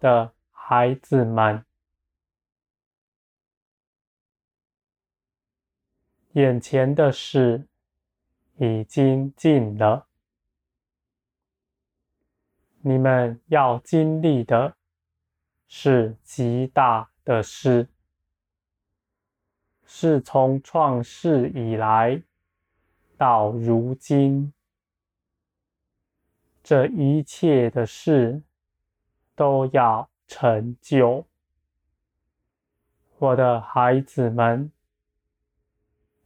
的孩子们，眼前的事已经尽了，你们要经历的是极大的事，是从创世以来到如今，这一切的事都要成就。我的孩子们，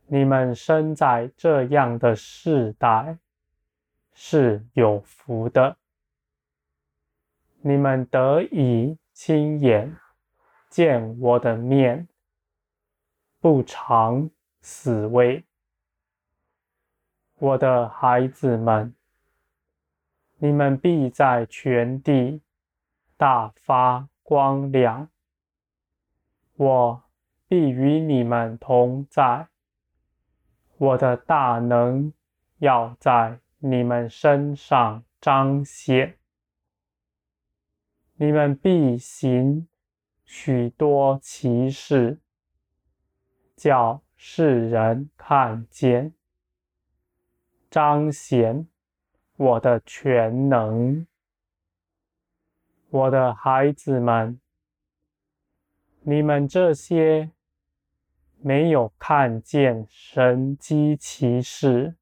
你们生在这样的世代是有福的，你们得以亲眼见我的面，不尝死味。我的孩子们，你们必在全地大发光亮，我必与你们同在，我的大能要在你们身上彰显，你们必行许多奇事，叫世人看见。彰显我的全能，我的孩子们，你们这些没有看见神迹奇事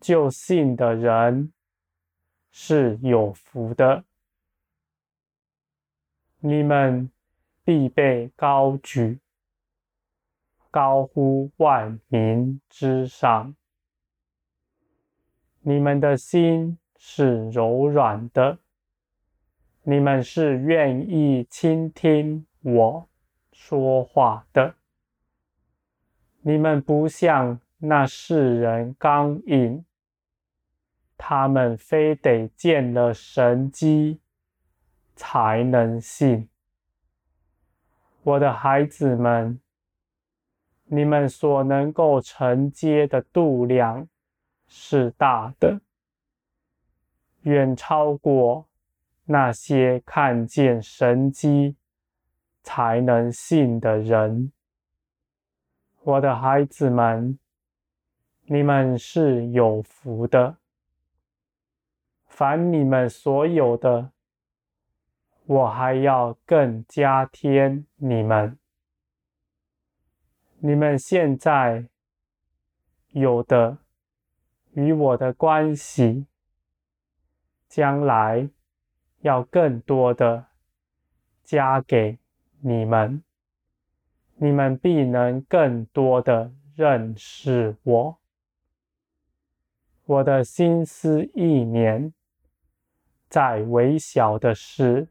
就信的人是有福的，你们必被高举，高呼万民之上。你们的心是柔软的，你们是愿意倾听我说话的。你们不像那世人刚硬，他们非得见了神迹才能信。我的孩子们，你们所能够承接的度量，是大的，远超过那些看见神迹才能信的人。我的孩子们，你们是有福的。凡你们所有的，我还要更加添你们。你们现在有的。与我的关系，将来要更多的加给你们，你们必能更多的认识我。我的心思意念，在微小的事，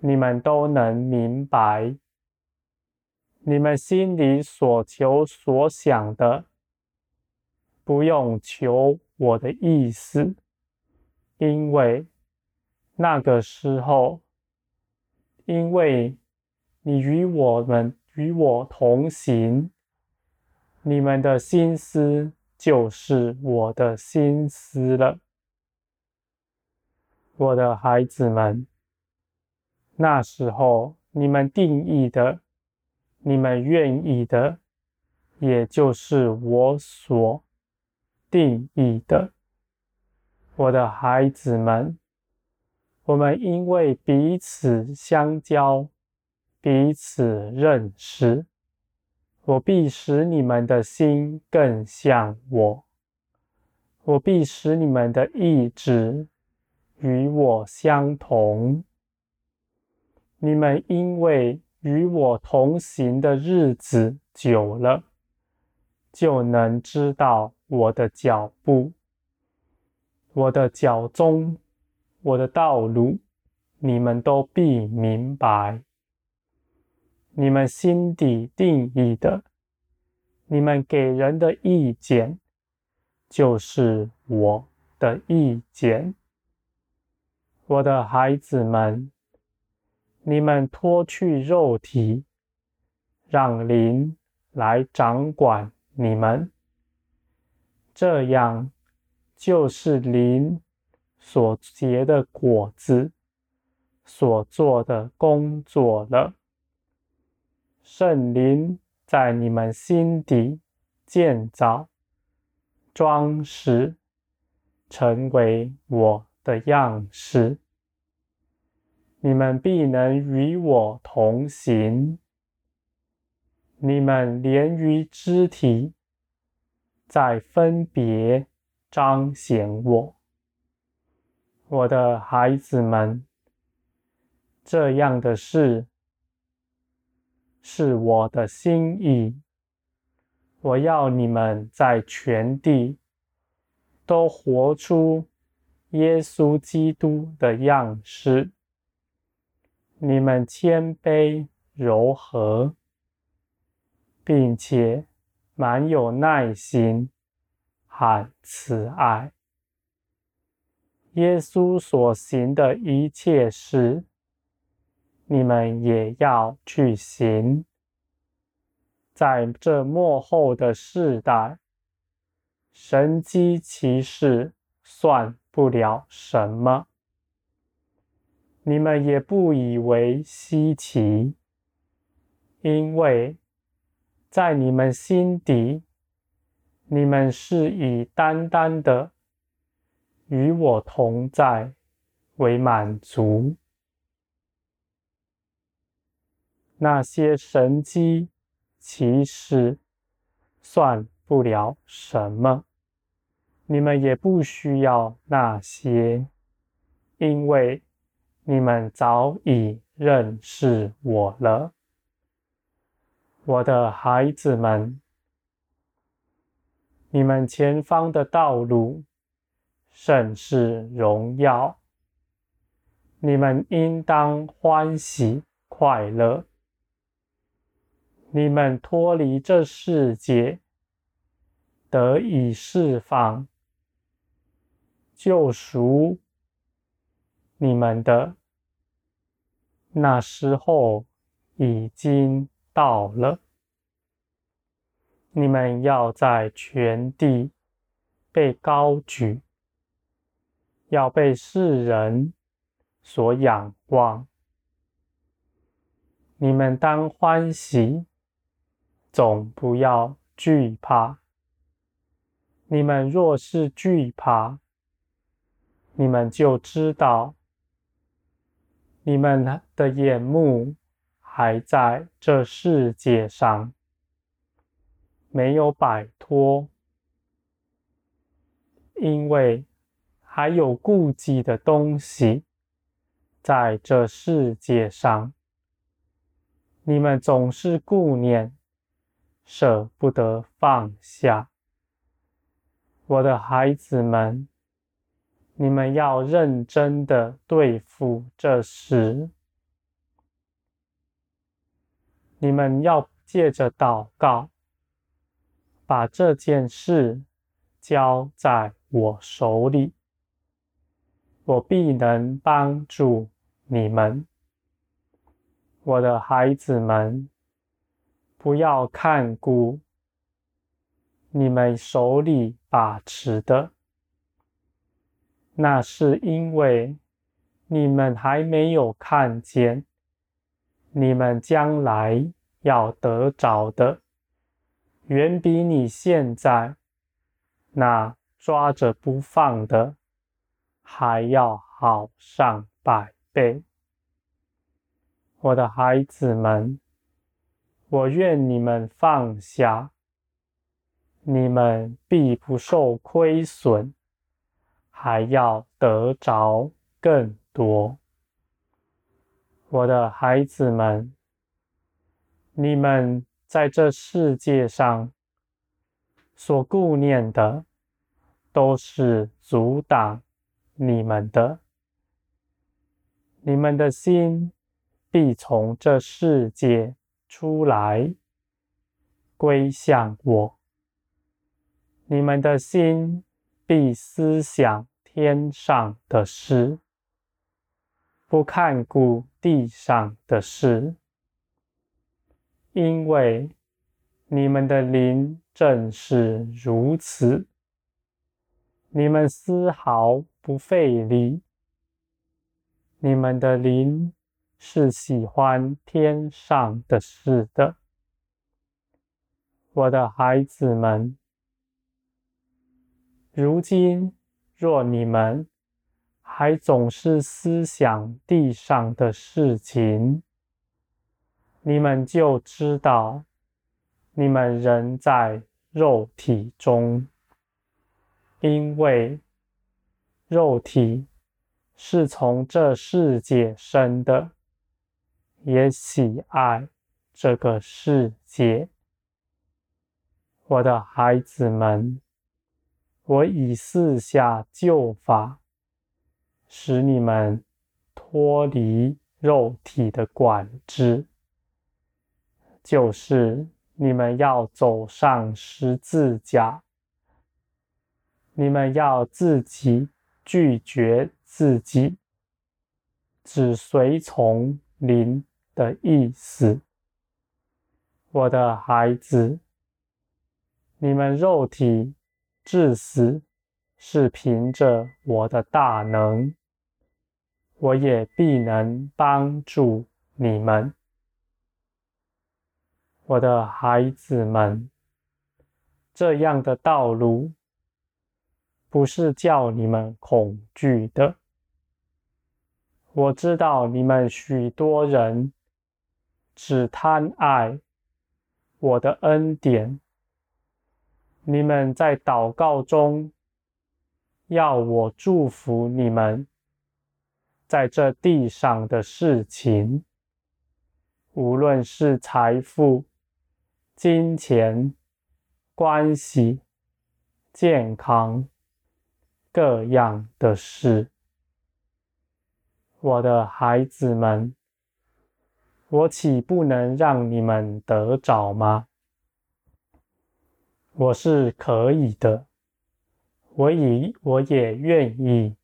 你们都能明白。你们心里所求所想的。不用求我的意思，因为那个时候，因为你与我们与我同行，你们的心思就是我的心思了，我的孩子们。那时候你们定义的，你们愿意的，也就是我所。定义的，我的孩子们，我们因为彼此相交，彼此认识，我必使你们的心更像我，我必使你们的意志与我相同。你们因为与我同行的日子久了，就能知道。我的脚步，我的脚踪，我的道路，你们都必明白。你们心底定义的，你们给人的意见，就是我的意见。我的孩子们，你们脱去肉体，让灵来掌管你们。这样，就是灵所结的果子，所做的工作了。圣灵在你们心底建造、装饰，成为我的样式。你们必能与我同行。你们连于肢体，在分别彰显我。我的孩子们，这样的事是我的心意。我要你们在全地都活出耶稣基督的样式。你们谦卑柔和。并且满有耐心和慈爱。耶稣所行的一切事，你们也要去行。在这末后的世代，神迹奇事算不了什么，你们也不以为稀奇，因为。在你们心底，你们是以单单的与我同在为满足。那些神迹其实算不了什么，你们也不需要那些，因为你们早已认识我了。我的孩子们，你们前方的道路甚是荣耀，你们应当欢喜快乐。你们脱离这世界，得以释放，救赎你们的那时候已经到了，你们要在全地被高举，要被世人所仰望。你们当欢喜，总不要惧怕。你们若是惧怕，你们就知道，你们的眼目。还在这世界上，没有摆脱，因为还有顾忌的东西在这世界上，你们总是顾念，舍不得放下。我的孩子们，你们要认真的对付这事。你们要借着祷告，把这件事交在我手里，我必能帮助你们。我的孩子们，不要看顾你们手里把持的，那是因为你们还没有看见。你们将来要得着的，远比你现在那抓着不放的还要好上百倍。我的孩子们，我愿你们放下，你们必不受亏损，还要得着更多。我的孩子们，你们在这世界上所顾念的，都是阻挡你们的。你们的心必从这世界出来，归向我。你们的心必思想天上的事。不看顾地上的事，因为你们的灵正是如此。你们丝毫不费力，你们的灵是喜欢天上的事的，我的孩子们。如今，若你们还总是思想地上的事情，你们就知道，你们仍在肉体中，因为肉体是从这世界生的，也喜爱这个世界。我的孩子们。我已四下旧法，使你们脱离肉体的管制，就是你们要走上十字架，你们要自己拒绝自己，只随从灵的意思。我的孩子，你们肉体。致死是凭着我的大能，我也必能帮助你们，我的孩子们。这样的道路不是叫你们恐惧的。我知道你们许多人只贪爱我的恩典。你们在祷告中要我祝福你们，在这地上的事情，无论是财富、金钱、关系、健康，各样的事，我的孩子们，我岂不能让你们得着吗？我是可以的，我以我也愿意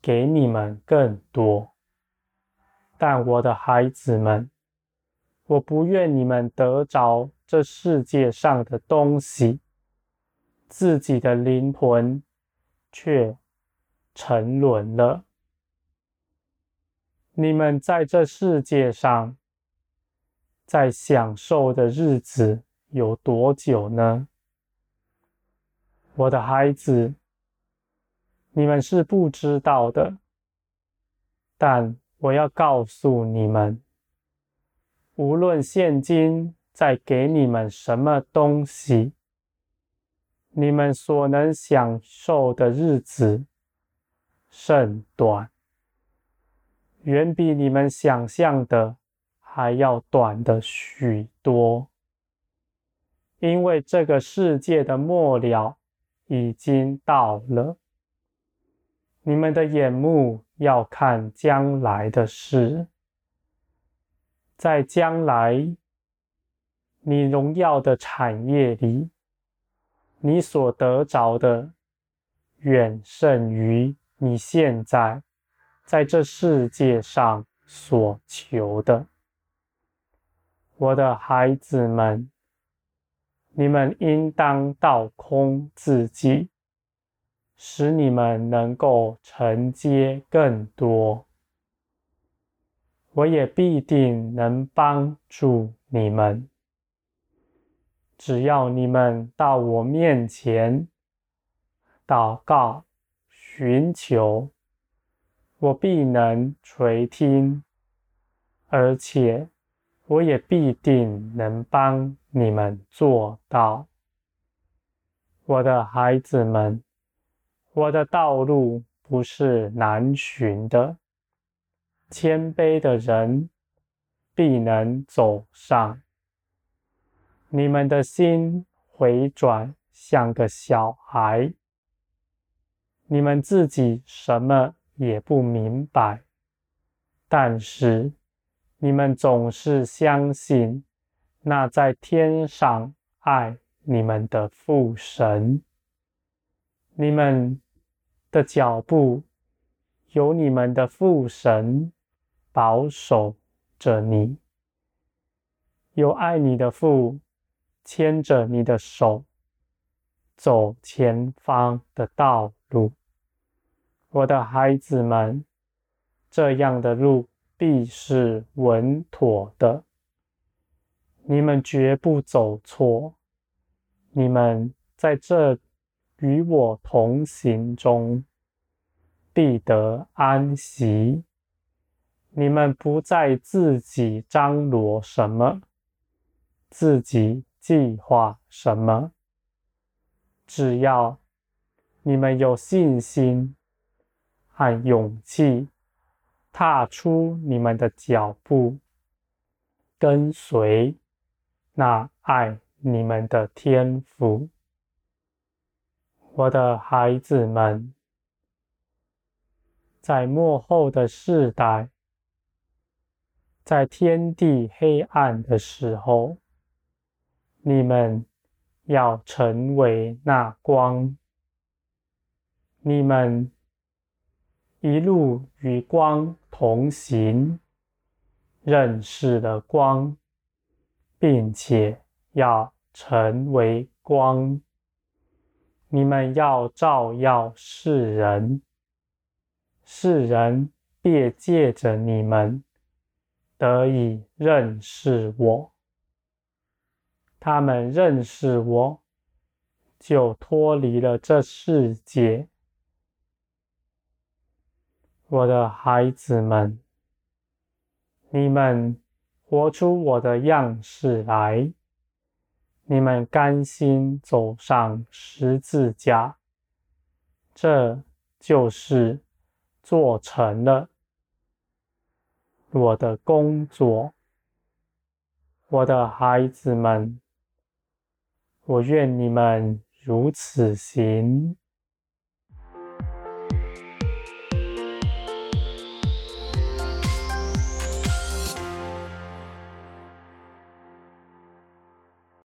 给你们更多，但我的孩子们，我不愿你们得着这世界上的东西，自己的灵魂却沉沦了。你们在这世界上，在享受的日子。有多久呢？我的孩子，你们是不知道的，但我要告诉你们，无论现今在给你们什么东西，你们所能享受的日子甚短，远比你们想象的还要短的许多。因为这个世界的末了已经到了，你们的眼目要看将来的事，在将来你荣耀的产业里，你所得着的远胜于你现在在这世界上所求的，我的孩子们。你们应当倒空自己，使你们能够承接更多。我也必定能帮助你们，只要你们到我面前祷告、寻求，我必能垂听，而且我也必定能帮。你们做到，我的孩子们，我的道路不是难寻的，谦卑的人必能走上。你们的心回转像个小孩，你们自己什么也不明白，但是你们总是相信。那在天上爱你们的父神，你们的脚步有你们的父神保守着你，有爱你的父牵着你的手走前方的道路。我的孩子们，这样的路必是稳妥的，你们绝不走错。你们在这与我同行中，必得安息。你们不再自己张罗什么，自己计划什么，只要你们有信心和勇气，踏出你们的脚步，跟随那爱你们的天父，我的孩子们，在幕后的世代，在天地黑暗的时候，你们要成为那光。你们一路与光同行，认识了光，并且要成为光。你们要照耀世人，世人便借着你们得以认识我。他们认识我，就脱离了这世界。我的孩子们，你们活出我的样式来。你们甘心走上十字架，这就是做成了我的工作。我的孩子们，我愿你们如此行。